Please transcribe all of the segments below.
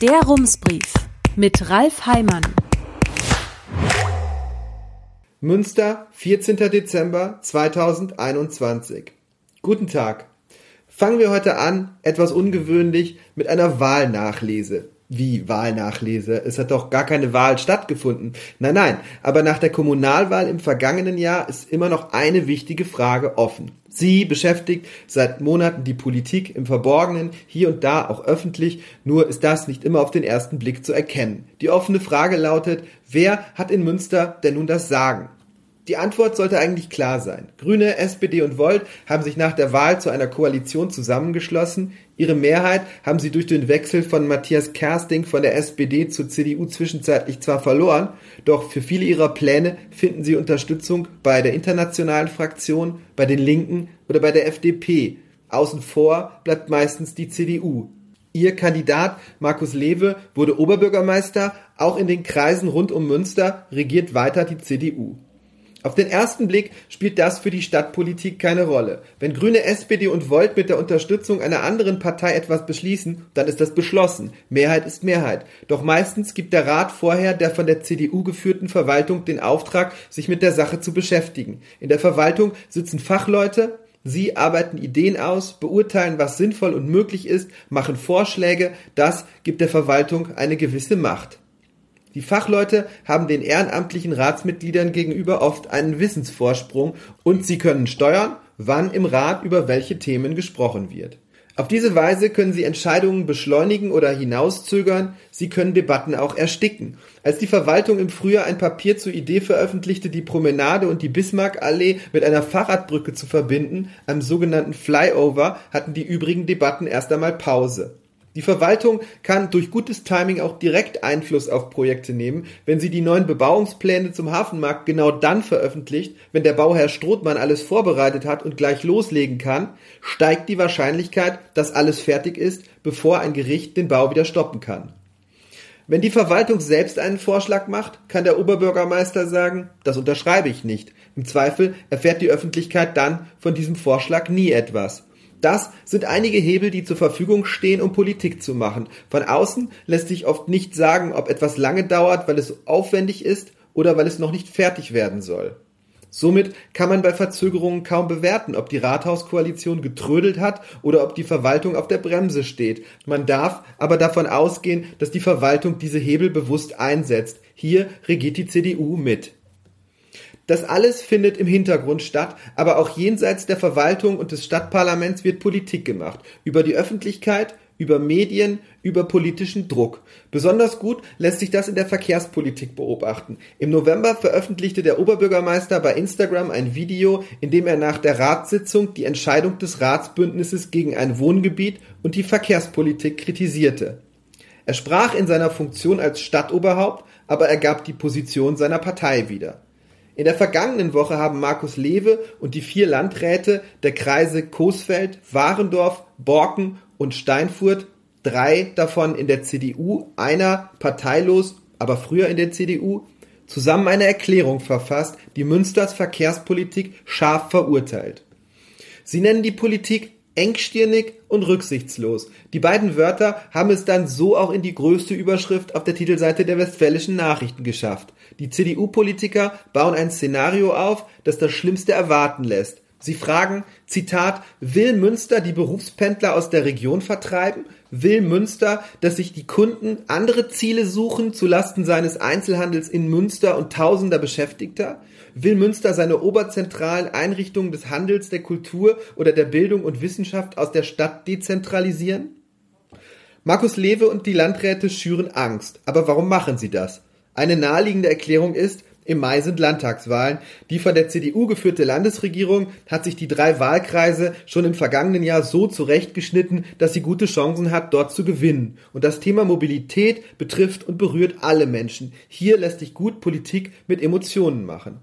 Der Rumsbrief mit Ralf Heimann. Münster, 14. Dezember 2021. Guten Tag. Fangen wir heute an, etwas ungewöhnlich, mit einer Wahlnachlese. Wie Wahlnachlese? Es hat doch gar keine Wahl stattgefunden. Nein, nein, aber nach der Kommunalwahl im vergangenen Jahr ist immer noch eine wichtige Frage offen. Sie beschäftigt seit Monaten die Politik im Verborgenen, hier und da auch öffentlich, nur ist das nicht immer auf den ersten Blick zu erkennen. Die offene Frage lautet, wer hat in Münster denn nun das Sagen? Die Antwort sollte eigentlich klar sein. Grüne, SPD und Volt haben sich nach der Wahl zu einer Koalition zusammengeschlossen. Ihre Mehrheit haben sie durch den Wechsel von Matthias Kersting von der SPD zur CDU zwischenzeitlich zwar verloren, doch für viele ihrer Pläne finden sie Unterstützung bei der internationalen Fraktion, bei den Linken oder bei der FDP. Außen vor bleibt meistens die CDU. Ihr Kandidat Markus Lewe wurde Oberbürgermeister, auch in den Kreisen rund um Münster regiert weiter die CDU. Auf den ersten Blick spielt das für die Stadtpolitik keine Rolle. Wenn Grüne, SPD und Volt mit der Unterstützung einer anderen Partei etwas beschließen, dann ist das beschlossen. Mehrheit ist Mehrheit. Doch meistens gibt der Rat vorher der von der CDU geführten Verwaltung den Auftrag, sich mit der Sache zu beschäftigen. In der Verwaltung sitzen Fachleute, Sie arbeiten Ideen aus, beurteilen, was sinnvoll und möglich ist, machen Vorschläge, das gibt der Verwaltung eine gewisse Macht. Die Fachleute haben den ehrenamtlichen Ratsmitgliedern gegenüber oft einen Wissensvorsprung und sie können steuern, wann im Rat über welche Themen gesprochen wird. Auf diese Weise können sie Entscheidungen beschleunigen oder hinauszögern, sie können Debatten auch ersticken. Als die Verwaltung im Frühjahr ein Papier zur Idee veröffentlichte, die Promenade und die Bismarckallee mit einer Fahrradbrücke zu verbinden, einem sogenannten Flyover, hatten die übrigen Debatten erst einmal Pause. Die Verwaltung kann durch gutes Timing auch direkt Einfluss auf Projekte nehmen, wenn sie die neuen Bebauungspläne zum Hafenmarkt genau dann veröffentlicht, wenn der Bauherr Strothmann alles vorbereitet hat und gleich loslegen kann, steigt die Wahrscheinlichkeit, dass alles fertig ist, bevor ein Gericht den Bau wieder stoppen kann. Wenn die Verwaltung selbst einen Vorschlag macht, kann der Oberbürgermeister sagen, das unterschreibe ich nicht. Im Zweifel erfährt die Öffentlichkeit dann von diesem Vorschlag nie etwas. Das sind einige Hebel, die zur Verfügung stehen, um Politik zu machen. Von außen lässt sich oft nicht sagen, ob etwas lange dauert, weil es aufwendig ist oder weil es noch nicht fertig werden soll. Somit kann man bei Verzögerungen kaum bewerten, ob die Rathauskoalition getrödelt hat oder ob die Verwaltung auf der Bremse steht. Man darf aber davon ausgehen, dass die Verwaltung diese Hebel bewusst einsetzt. Hier regiert die CDU mit. Das alles findet im Hintergrund statt, aber auch jenseits der Verwaltung und des Stadtparlaments wird Politik gemacht. Über die Öffentlichkeit, über Medien, über politischen Druck. Besonders gut lässt sich das in der Verkehrspolitik beobachten. Im November veröffentlichte der Oberbürgermeister bei Instagram ein Video, in dem er nach der Ratssitzung die Entscheidung des Ratsbündnisses gegen ein Wohngebiet und die Verkehrspolitik kritisierte. Er sprach in seiner Funktion als Stadtoberhaupt, aber er gab die Position seiner Partei wieder. In der vergangenen Woche haben Markus Lewe und die vier Landräte der Kreise Coesfeld, Warendorf, Borken und Steinfurt, drei davon in der CDU, einer parteilos, aber früher in der CDU, zusammen eine Erklärung verfasst, die Münsters Verkehrspolitik scharf verurteilt. Sie nennen die Politik engstirnig und rücksichtslos. Die beiden Wörter haben es dann so auch in die größte Überschrift auf der Titelseite der Westfälischen Nachrichten geschafft. Die CDU-Politiker bauen ein Szenario auf, das das Schlimmste erwarten lässt. Sie fragen, Zitat, will Münster die Berufspendler aus der Region vertreiben? Will Münster, dass sich die Kunden andere Ziele suchen zulasten seines Einzelhandels in Münster und tausender Beschäftigter? Will Münster seine oberzentralen Einrichtungen des Handels, der Kultur oder der Bildung und Wissenschaft aus der Stadt dezentralisieren? Markus Lewe und die Landräte schüren Angst. Aber warum machen sie das? Eine naheliegende Erklärung ist, im Mai sind Landtagswahlen. Die von der CDU geführte Landesregierung hat sich die drei Wahlkreise schon im vergangenen Jahr so zurechtgeschnitten, dass sie gute Chancen hat, dort zu gewinnen. Und das Thema Mobilität betrifft und berührt alle Menschen. Hier lässt sich gut Politik mit Emotionen machen.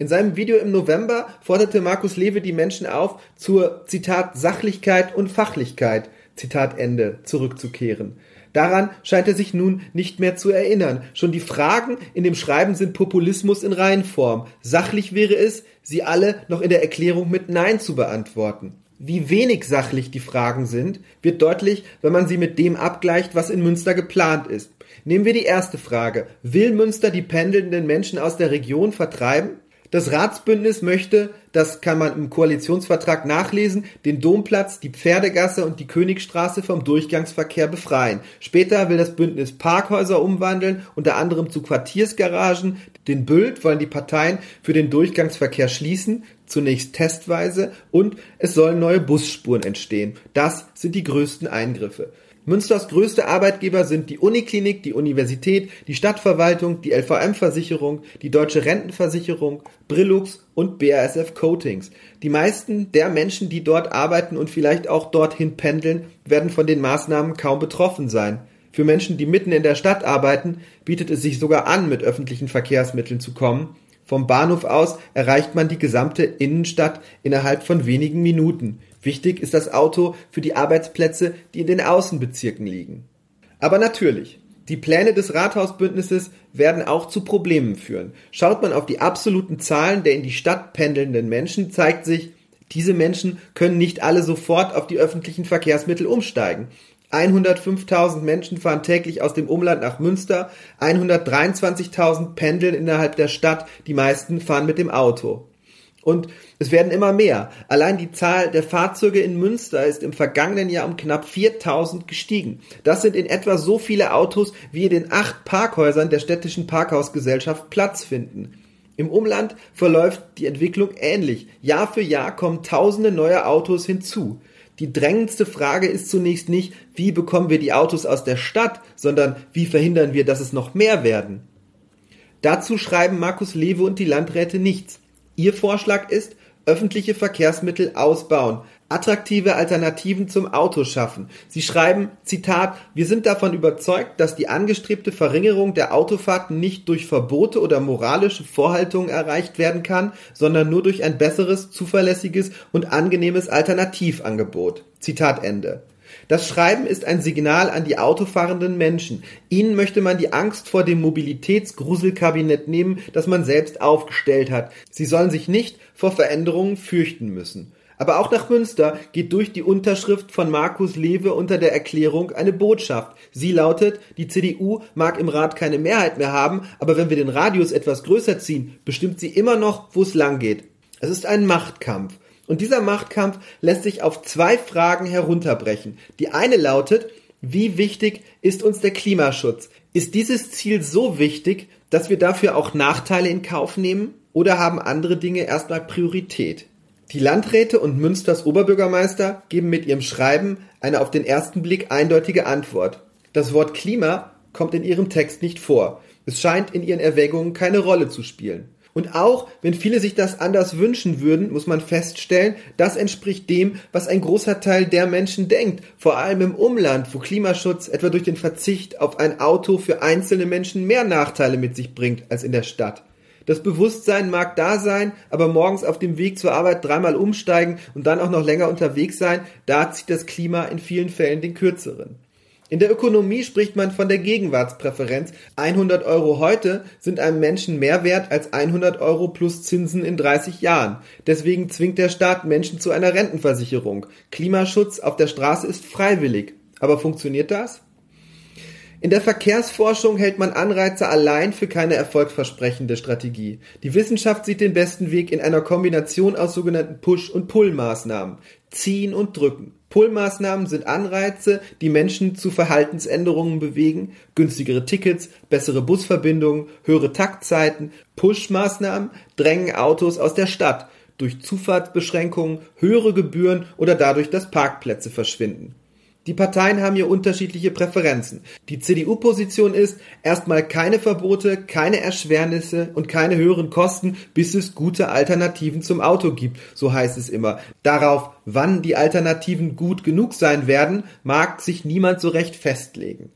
In seinem Video im November forderte Markus Lewe die Menschen auf, zur Zitat Sachlichkeit und Fachlichkeit Zitat Ende zurückzukehren. Daran scheint er sich nun nicht mehr zu erinnern. Schon die Fragen in dem Schreiben sind Populismus in Reihenform. Sachlich wäre es, sie alle noch in der Erklärung mit Nein zu beantworten. Wie wenig sachlich die Fragen sind, wird deutlich, wenn man sie mit dem abgleicht, was in Münster geplant ist. Nehmen wir die erste Frage. Will Münster die pendelnden Menschen aus der Region vertreiben? Das Ratsbündnis möchte, das kann man im Koalitionsvertrag nachlesen, den Domplatz, die Pferdegasse und die Königstraße vom Durchgangsverkehr befreien. Später will das Bündnis Parkhäuser umwandeln, unter anderem zu Quartiersgaragen. Den Bült wollen die Parteien für den Durchgangsverkehr schließen, zunächst testweise, und es sollen neue Busspuren entstehen. Das sind die größten Eingriffe. Münsters größte Arbeitgeber sind die Uniklinik, die Universität, die Stadtverwaltung, die LVM-Versicherung, die Deutsche Rentenversicherung, Brillux und BASF Coatings. Die meisten der Menschen, die dort arbeiten und vielleicht auch dorthin pendeln, werden von den Maßnahmen kaum betroffen sein. Für Menschen, die mitten in der Stadt arbeiten, bietet es sich sogar an, mit öffentlichen Verkehrsmitteln zu kommen. Vom Bahnhof aus erreicht man die gesamte Innenstadt innerhalb von wenigen Minuten. Wichtig ist das Auto für die Arbeitsplätze, die in den Außenbezirken liegen. Aber natürlich, die Pläne des Rathausbündnisses werden auch zu Problemen führen. Schaut man auf die absoluten Zahlen der in die Stadt pendelnden Menschen, zeigt sich, diese Menschen können nicht alle sofort auf die öffentlichen Verkehrsmittel umsteigen. 105.000 Menschen fahren täglich aus dem Umland nach Münster, 123.000 pendeln innerhalb der Stadt, die meisten fahren mit dem Auto. Und es werden immer mehr. Allein die Zahl der Fahrzeuge in Münster ist im vergangenen Jahr um knapp 4000 gestiegen. Das sind in etwa so viele Autos, wie in den acht Parkhäusern der städtischen Parkhausgesellschaft Platz finden. Im Umland verläuft die Entwicklung ähnlich. Jahr für Jahr kommen tausende neue Autos hinzu. Die drängendste Frage ist zunächst nicht, wie bekommen wir die Autos aus der Stadt, sondern wie verhindern wir, dass es noch mehr werden. Dazu schreiben Markus Lewe und die Landräte nichts. Ihr Vorschlag ist, öffentliche Verkehrsmittel ausbauen, attraktive Alternativen zum Auto schaffen. Sie schreiben, Zitat, wir sind davon überzeugt, dass die angestrebte Verringerung der Autofahrten nicht durch Verbote oder moralische Vorhaltungen erreicht werden kann, sondern nur durch ein besseres, zuverlässiges und angenehmes Alternativangebot. Zitat Ende. Das Schreiben ist ein Signal an die autofahrenden Menschen. Ihnen möchte man die Angst vor dem Mobilitätsgruselkabinett nehmen, das man selbst aufgestellt hat. Sie sollen sich nicht vor Veränderungen fürchten müssen. Aber auch nach Münster geht durch die Unterschrift von Markus Lewe unter der Erklärung eine Botschaft. Sie lautet, die CDU mag im Rat keine Mehrheit mehr haben, aber wenn wir den Radius etwas größer ziehen, bestimmt sie immer noch, wo es lang geht. Es ist ein Machtkampf. Und dieser Machtkampf lässt sich auf zwei Fragen herunterbrechen. Die eine lautet, wie wichtig ist uns der Klimaschutz? Ist dieses Ziel so wichtig, dass wir dafür auch Nachteile in Kauf nehmen? Oder haben andere Dinge erstmal Priorität? Die Landräte und Münsters Oberbürgermeister geben mit ihrem Schreiben eine auf den ersten Blick eindeutige Antwort. Das Wort Klima kommt in ihrem Text nicht vor. Es scheint in ihren Erwägungen keine Rolle zu spielen. Und auch wenn viele sich das anders wünschen würden, muss man feststellen, das entspricht dem, was ein großer Teil der Menschen denkt, vor allem im Umland, wo Klimaschutz etwa durch den Verzicht auf ein Auto für einzelne Menschen mehr Nachteile mit sich bringt als in der Stadt. Das Bewusstsein mag da sein, aber morgens auf dem Weg zur Arbeit dreimal umsteigen und dann auch noch länger unterwegs sein, da zieht das Klima in vielen Fällen den kürzeren. In der Ökonomie spricht man von der Gegenwartspräferenz. 100 Euro heute sind einem Menschen mehr wert als 100 Euro plus Zinsen in 30 Jahren. Deswegen zwingt der Staat Menschen zu einer Rentenversicherung. Klimaschutz auf der Straße ist freiwillig. Aber funktioniert das? In der Verkehrsforschung hält man Anreize allein für keine erfolgsversprechende Strategie. Die Wissenschaft sieht den besten Weg in einer Kombination aus sogenannten Push- und Pull-Maßnahmen. Ziehen und drücken. Pull-Maßnahmen sind Anreize, die Menschen zu Verhaltensänderungen bewegen, günstigere Tickets, bessere Busverbindungen, höhere Taktzeiten. Push-Maßnahmen drängen Autos aus der Stadt durch Zufahrtsbeschränkungen, höhere Gebühren oder dadurch, dass Parkplätze verschwinden. Die Parteien haben hier unterschiedliche Präferenzen. Die CDU-Position ist erstmal keine Verbote, keine Erschwernisse und keine höheren Kosten, bis es gute Alternativen zum Auto gibt, so heißt es immer. Darauf, wann die Alternativen gut genug sein werden, mag sich niemand so recht festlegen.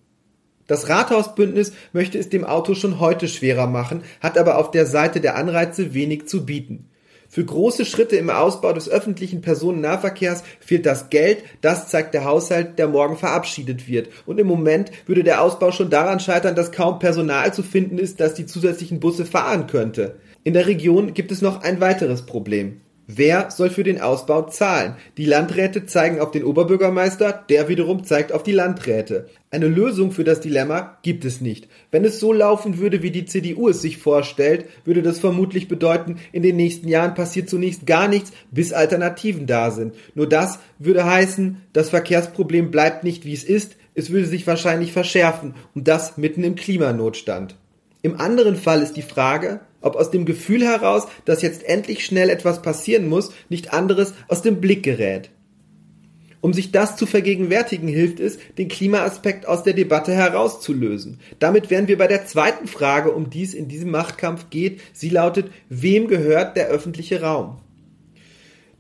Das Rathausbündnis möchte es dem Auto schon heute schwerer machen, hat aber auf der Seite der Anreize wenig zu bieten. Für große Schritte im Ausbau des öffentlichen Personennahverkehrs fehlt das Geld, das zeigt der Haushalt, der morgen verabschiedet wird. Und im Moment würde der Ausbau schon daran scheitern, dass kaum Personal zu finden ist, das die zusätzlichen Busse fahren könnte. In der Region gibt es noch ein weiteres Problem. Wer soll für den Ausbau zahlen? Die Landräte zeigen auf den Oberbürgermeister, der wiederum zeigt auf die Landräte. Eine Lösung für das Dilemma gibt es nicht. Wenn es so laufen würde, wie die CDU es sich vorstellt, würde das vermutlich bedeuten, in den nächsten Jahren passiert zunächst gar nichts, bis Alternativen da sind. Nur das würde heißen, das Verkehrsproblem bleibt nicht wie es ist, es würde sich wahrscheinlich verschärfen und das mitten im Klimanotstand. Im anderen Fall ist die Frage, ob aus dem Gefühl heraus, dass jetzt endlich schnell etwas passieren muss, nicht anderes aus dem Blick gerät. Um sich das zu vergegenwärtigen, hilft es, den Klimaaspekt aus der Debatte herauszulösen. Damit wären wir bei der zweiten Frage, um die es in diesem Machtkampf geht. Sie lautet, wem gehört der öffentliche Raum?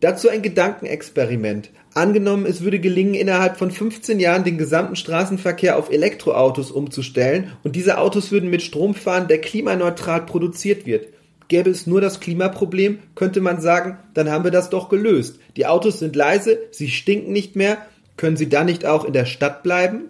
Dazu ein Gedankenexperiment. Angenommen, es würde gelingen, innerhalb von 15 Jahren den gesamten Straßenverkehr auf Elektroautos umzustellen und diese Autos würden mit Strom fahren, der klimaneutral produziert wird. Gäbe es nur das Klimaproblem, könnte man sagen, dann haben wir das doch gelöst. Die Autos sind leise, sie stinken nicht mehr, können sie dann nicht auch in der Stadt bleiben?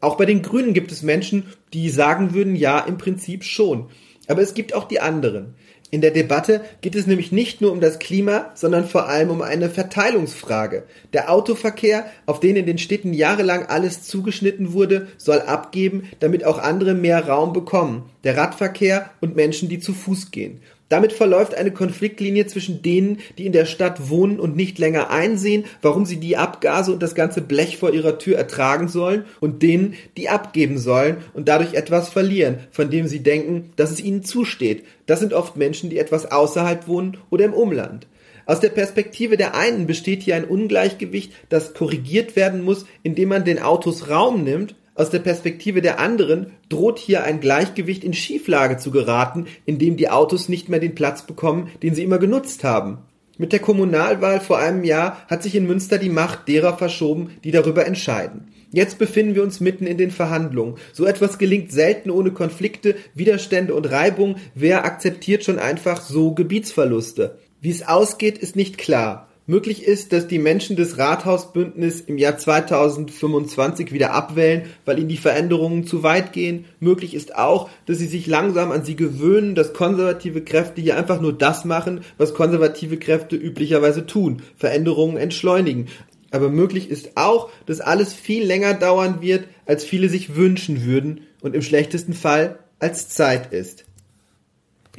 Auch bei den Grünen gibt es Menschen, die sagen würden, ja, im Prinzip schon. Aber es gibt auch die anderen. In der Debatte geht es nämlich nicht nur um das Klima, sondern vor allem um eine Verteilungsfrage. Der Autoverkehr, auf den in den Städten jahrelang alles zugeschnitten wurde, soll abgeben, damit auch andere mehr Raum bekommen. Der Radverkehr und Menschen, die zu Fuß gehen. Damit verläuft eine Konfliktlinie zwischen denen, die in der Stadt wohnen und nicht länger einsehen, warum sie die Abgase und das ganze Blech vor ihrer Tür ertragen sollen, und denen, die abgeben sollen und dadurch etwas verlieren, von dem sie denken, dass es ihnen zusteht. Das sind oft Menschen, die etwas außerhalb wohnen oder im Umland. Aus der Perspektive der einen besteht hier ein Ungleichgewicht, das korrigiert werden muss, indem man den Autos Raum nimmt, aus der Perspektive der anderen droht hier ein Gleichgewicht in Schieflage zu geraten, indem die Autos nicht mehr den Platz bekommen, den sie immer genutzt haben. Mit der Kommunalwahl vor einem Jahr hat sich in Münster die Macht derer verschoben, die darüber entscheiden. Jetzt befinden wir uns mitten in den Verhandlungen. So etwas gelingt selten ohne Konflikte, Widerstände und Reibung. Wer akzeptiert schon einfach so Gebietsverluste? Wie es ausgeht, ist nicht klar. Möglich ist, dass die Menschen des Rathausbündnis im Jahr 2025 wieder abwählen, weil ihnen die Veränderungen zu weit gehen. Möglich ist auch, dass sie sich langsam an sie gewöhnen, dass konservative Kräfte hier einfach nur das machen, was konservative Kräfte üblicherweise tun, Veränderungen entschleunigen. Aber möglich ist auch, dass alles viel länger dauern wird, als viele sich wünschen würden und im schlechtesten Fall als Zeit ist.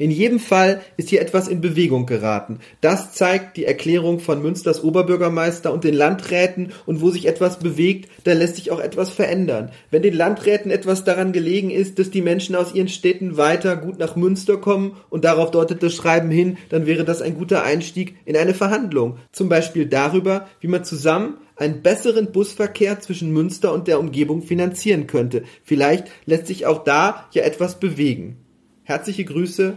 In jedem Fall ist hier etwas in Bewegung geraten. Das zeigt die Erklärung von Münsters Oberbürgermeister und den Landräten und wo sich etwas bewegt, da lässt sich auch etwas verändern. Wenn den Landräten etwas daran gelegen ist, dass die Menschen aus ihren Städten weiter gut nach Münster kommen und darauf deutet das Schreiben hin, dann wäre das ein guter Einstieg in eine Verhandlung. Zum Beispiel darüber, wie man zusammen einen besseren Busverkehr zwischen Münster und der Umgebung finanzieren könnte. Vielleicht lässt sich auch da ja etwas bewegen. Herzliche Grüße,